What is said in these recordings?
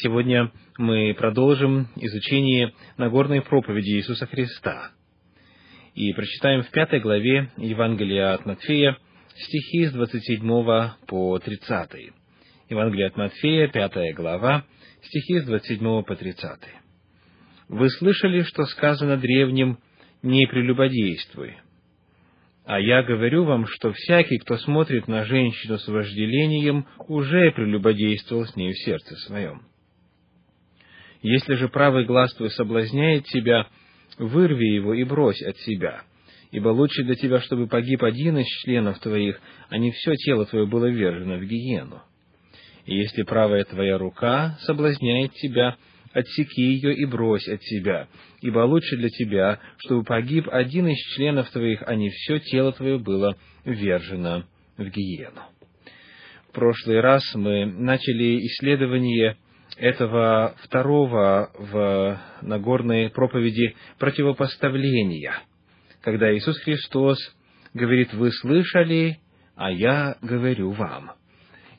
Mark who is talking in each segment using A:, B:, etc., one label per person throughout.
A: Сегодня мы продолжим изучение Нагорной проповеди Иисуса Христа. И прочитаем в пятой главе Евангелия от Матфея стихи с 27 по 30. Евангелие от Матфея, пятая глава, стихи с 27 по 30. «Вы слышали, что сказано древним «не прелюбодействуй», а я говорю вам, что всякий, кто смотрит на женщину с вожделением, уже прелюбодействовал с ней в сердце своем. Если же правый глаз твой соблазняет тебя, вырви его и брось от себя, ибо лучше для тебя, чтобы погиб один из членов твоих, а не все тело твое было ввержено в гиену. И если правая твоя рука соблазняет тебя, отсеки ее и брось от себя, ибо лучше для тебя, чтобы погиб один из членов твоих, а не все тело твое было ввержено в гиену. В прошлый раз мы начали исследование этого второго в Нагорной проповеди противопоставления, когда Иисус Христос говорит, «Вы слышали, а я говорю вам».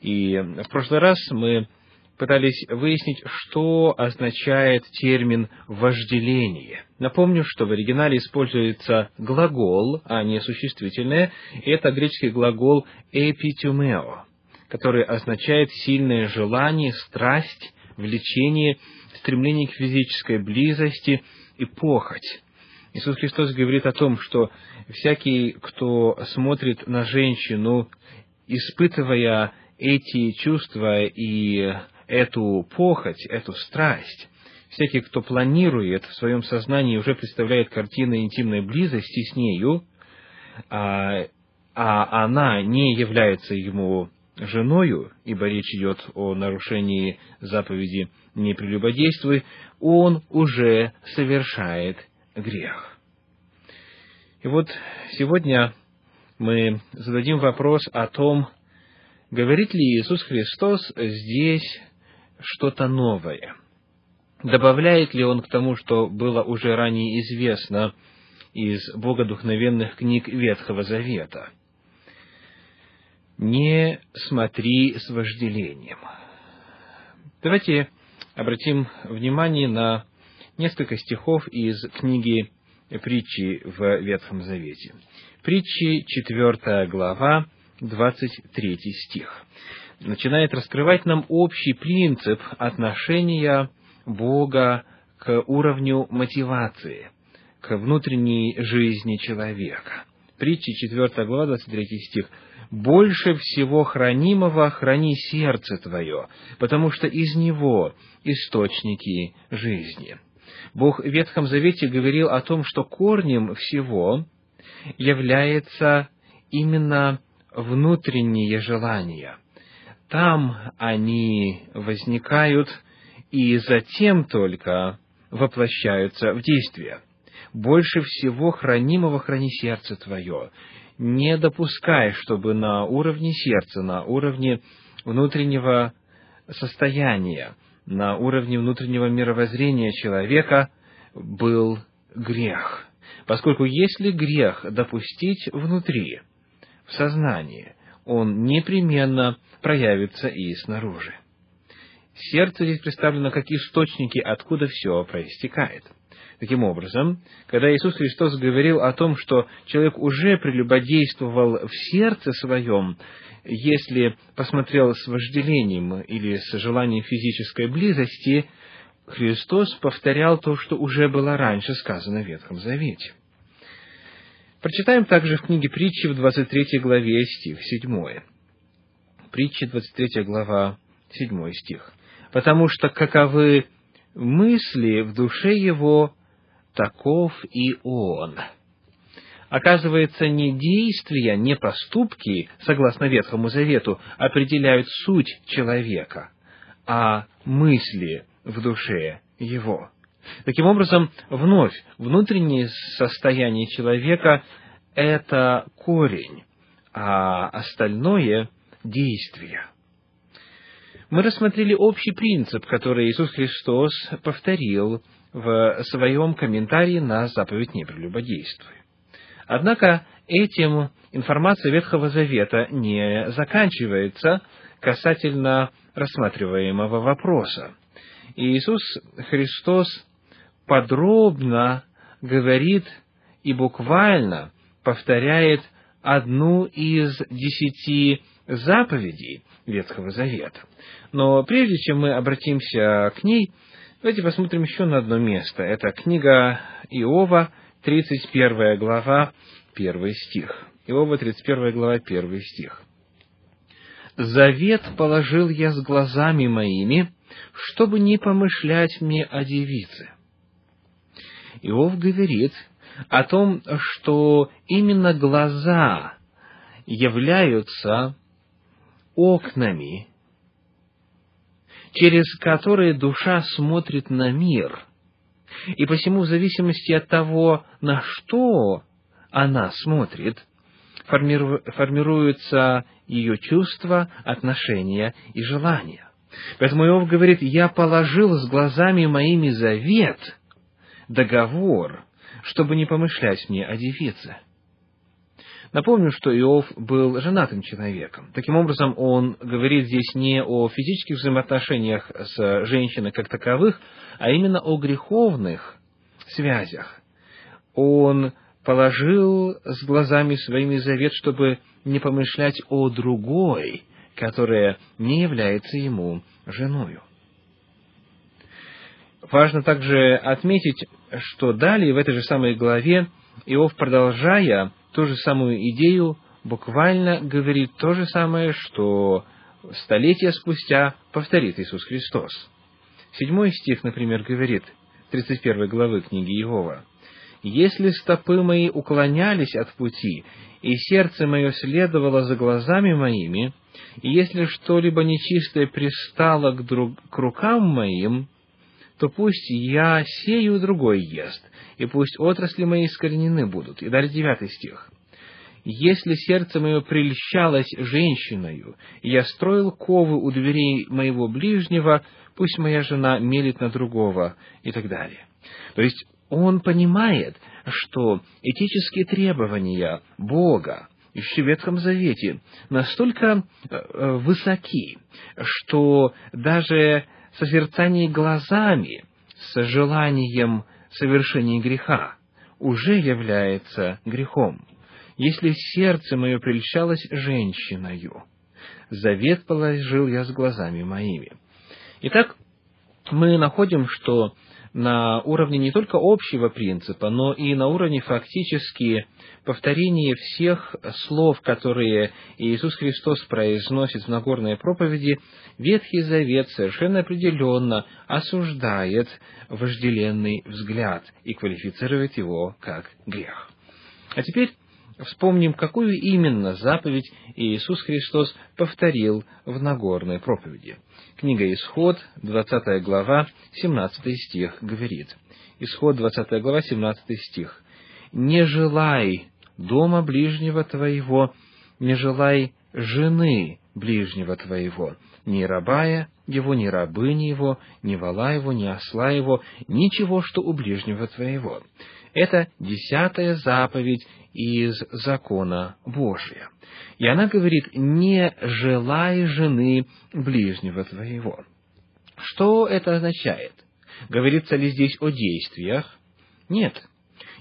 A: И в прошлый раз мы пытались выяснить, что означает термин «вожделение». Напомню, что в оригинале используется глагол, а не существительное. Это греческий глагол «эпитюмео», который означает сильное желание, страсть, влечение, стремление к физической близости и похоть. Иисус Христос говорит о том, что всякий, кто смотрит на женщину, испытывая эти чувства и эту похоть, эту страсть, всякий, кто планирует в своем сознании, уже представляет картины интимной близости с нею, а, а она не является ему женою, ибо речь идет о нарушении заповеди «не прелюбодействуй», он уже совершает грех. И вот сегодня мы зададим вопрос о том, говорит ли Иисус Христос здесь что-то новое. Добавляет ли Он к тому, что было уже ранее известно из богодухновенных книг Ветхого Завета – не смотри с вожделением. Давайте обратим внимание на несколько стихов из книги притчи в Ветхом Завете. Притчи, 4 глава, 23 стих. Начинает раскрывать нам общий принцип отношения Бога к уровню мотивации, к внутренней жизни человека. Притчи, 4 глава, 23 стих больше всего хранимого храни сердце твое, потому что из него источники жизни. Бог в Ветхом Завете говорил о том, что корнем всего является именно внутренние желания. Там они возникают и затем только воплощаются в действие. Больше всего хранимого храни сердце твое, не допускай, чтобы на уровне сердца, на уровне внутреннего состояния, на уровне внутреннего мировоззрения человека был грех. Поскольку если грех допустить внутри, в сознании, он непременно проявится и снаружи. Сердце здесь представлено как источники, откуда все проистекает – Таким образом, когда Иисус Христос говорил о том, что человек уже прелюбодействовал в сердце своем, если посмотрел с вожделением или с желанием физической близости, Христос повторял то, что уже было раньше сказано в Ветхом Завете. Прочитаем также в книге притчи в 23 главе стих 7. Притча 23 глава 7 стих. «Потому что каковы мысли в душе его, таков и он. Оказывается, не действия, не поступки, согласно Ветхому Завету, определяют суть человека, а мысли в душе его. Таким образом, вновь, внутреннее состояние человека – это корень, а остальное – действие. Мы рассмотрели общий принцип, который Иисус Христос повторил в своем комментарии на заповедь «Не прелюбодействуй». Однако этим информация Ветхого Завета не заканчивается, касательно рассматриваемого вопроса. И Иисус Христос подробно говорит и буквально повторяет одну из десяти заповедей Ветхого Завета. Но прежде чем мы обратимся к ней, давайте посмотрим еще на одно место. Это книга Иова, 31 глава, 1 стих. Иова, 31 глава, 1 стих. «Завет положил я с глазами моими, чтобы не помышлять мне о девице». Иов говорит о том, что именно глаза являются окнами, через которые душа смотрит на мир. И посему, в зависимости от того, на что она смотрит, формируются ее чувства, отношения и желания. Поэтому Иов говорит, «Я положил с глазами моими завет, договор, чтобы не помышлять мне о девице». Напомню, что Иов был женатым человеком. Таким образом, он говорит здесь не о физических взаимоотношениях с женщиной как таковых, а именно о греховных связях. Он положил с глазами своими завет, чтобы не помышлять о другой, которая не является ему женою. Важно также отметить, что далее в этой же самой главе Иов, продолжая ту же самую идею, буквально говорит то же самое, что столетия спустя повторит Иисус Христос. Седьмой стих, например, говорит, 31 главы книги Иова, «Если стопы мои уклонялись от пути, и сердце мое следовало за глазами моими, и если что-либо нечистое пристало к, друг, к рукам моим, то пусть я сею другой ест, и пусть отрасли мои искоренены будут». И далее девятый стих. «Если сердце мое прельщалось женщиною, и я строил ковы у дверей моего ближнего, пусть моя жена мелит на другого» и так далее. То есть, он понимает, что этические требования Бога еще в Ветхом Завете настолько э, высоки, что даже созерцание глазами с желанием совершения греха уже является грехом. Если сердце мое прельщалось женщиною, завет положил я с глазами моими. Итак, мы находим, что на уровне не только общего принципа, но и на уровне фактически повторения всех слов, которые Иисус Христос произносит в Нагорной проповеди, Ветхий Завет совершенно определенно осуждает вожделенный взгляд и квалифицирует его как грех. А теперь вспомним, какую именно заповедь Иисус Христос повторил в Нагорной проповеди. Книга Исход, 20 глава, 17 стих говорит. Исход, 20 глава, 17 стих. «Не желай дома ближнего твоего, не желай жены ближнего твоего, ни рабая его, ни рабыни его, ни вала его, ни осла его, ничего, что у ближнего твоего. Это десятая заповедь из закона Божия. И она говорит, не желай жены ближнего твоего. Что это означает? Говорится ли здесь о действиях? Нет.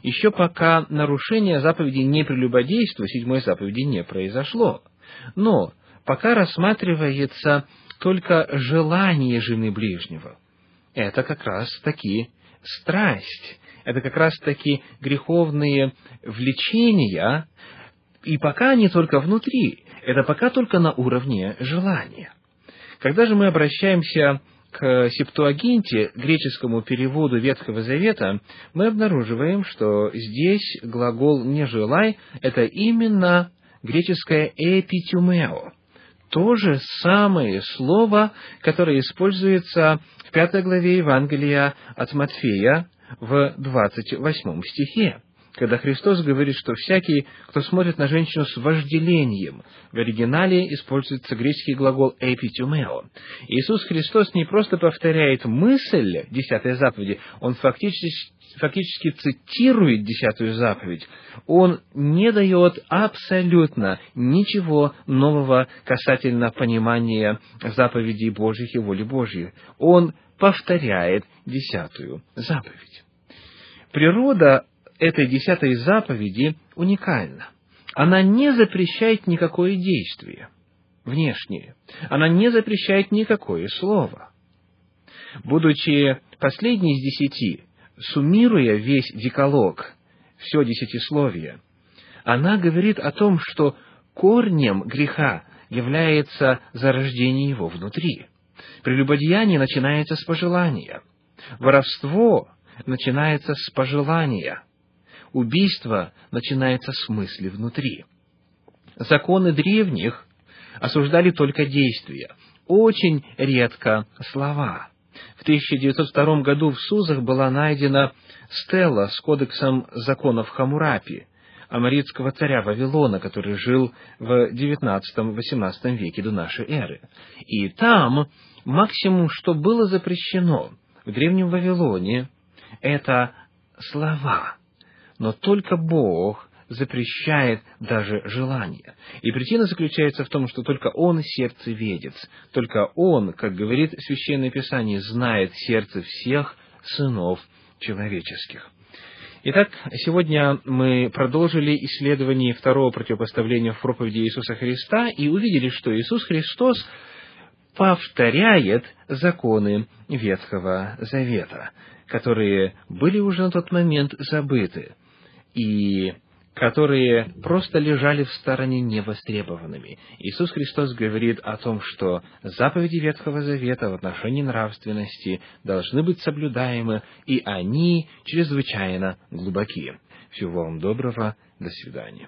A: Еще пока нарушение заповеди не прелюбодейства, седьмой заповеди не произошло. Но пока рассматривается только желание жены ближнего. Это как раз таки страсть, это как раз-таки греховные влечения, и пока они только внутри, это пока только на уровне желания. Когда же мы обращаемся к Септуагинте, греческому переводу Ветхого Завета, мы обнаруживаем, что здесь глагол «не желай» — это именно греческое «эпитюмео», то же самое слово, которое используется в пятой главе Евангелия от Матфея в 28 стихе. Когда Христос говорит, что всякий, кто смотрит на женщину с вожделением, в оригинале используется греческий глагол «эпитюмео». Иисус Христос не просто повторяет мысль десятой заповеди, Он фактически фактически цитирует десятую заповедь, он не дает абсолютно ничего нового касательно понимания заповедей Божьих и воли Божьей. Он повторяет десятую заповедь. Природа этой десятой заповеди уникальна. Она не запрещает никакое действие внешнее. Она не запрещает никакое слово. Будучи последней из десяти, суммируя весь декалог, все десятисловие, она говорит о том, что корнем греха является зарождение его внутри. Прелюбодеяние начинается с пожелания. Воровство начинается с пожелания. Убийство начинается с мысли внутри. Законы древних осуждали только действия, очень редко слова. В 1902 году в Сузах была найдена стела с кодексом законов Хамурапи, амаритского царя Вавилона, который жил в XIX-XVIII веке до нашей эры. И там максимум, что было запрещено в Древнем Вавилоне, это слова. Но только Бог запрещает даже желание. И причина заключается в том, что только Он сердцеведец, только Он, как говорит Священное Писание, знает сердце всех сынов человеческих. Итак, сегодня мы продолжили исследование второго противопоставления в проповеди Иисуса Христа и увидели, что Иисус Христос повторяет законы Ветхого Завета, которые были уже на тот момент забыты. И которые просто лежали в стороне невостребованными. Иисус Христос говорит о том, что заповеди Ветхого Завета в отношении нравственности должны быть соблюдаемы, и они чрезвычайно глубокие. Всего вам доброго, до свидания.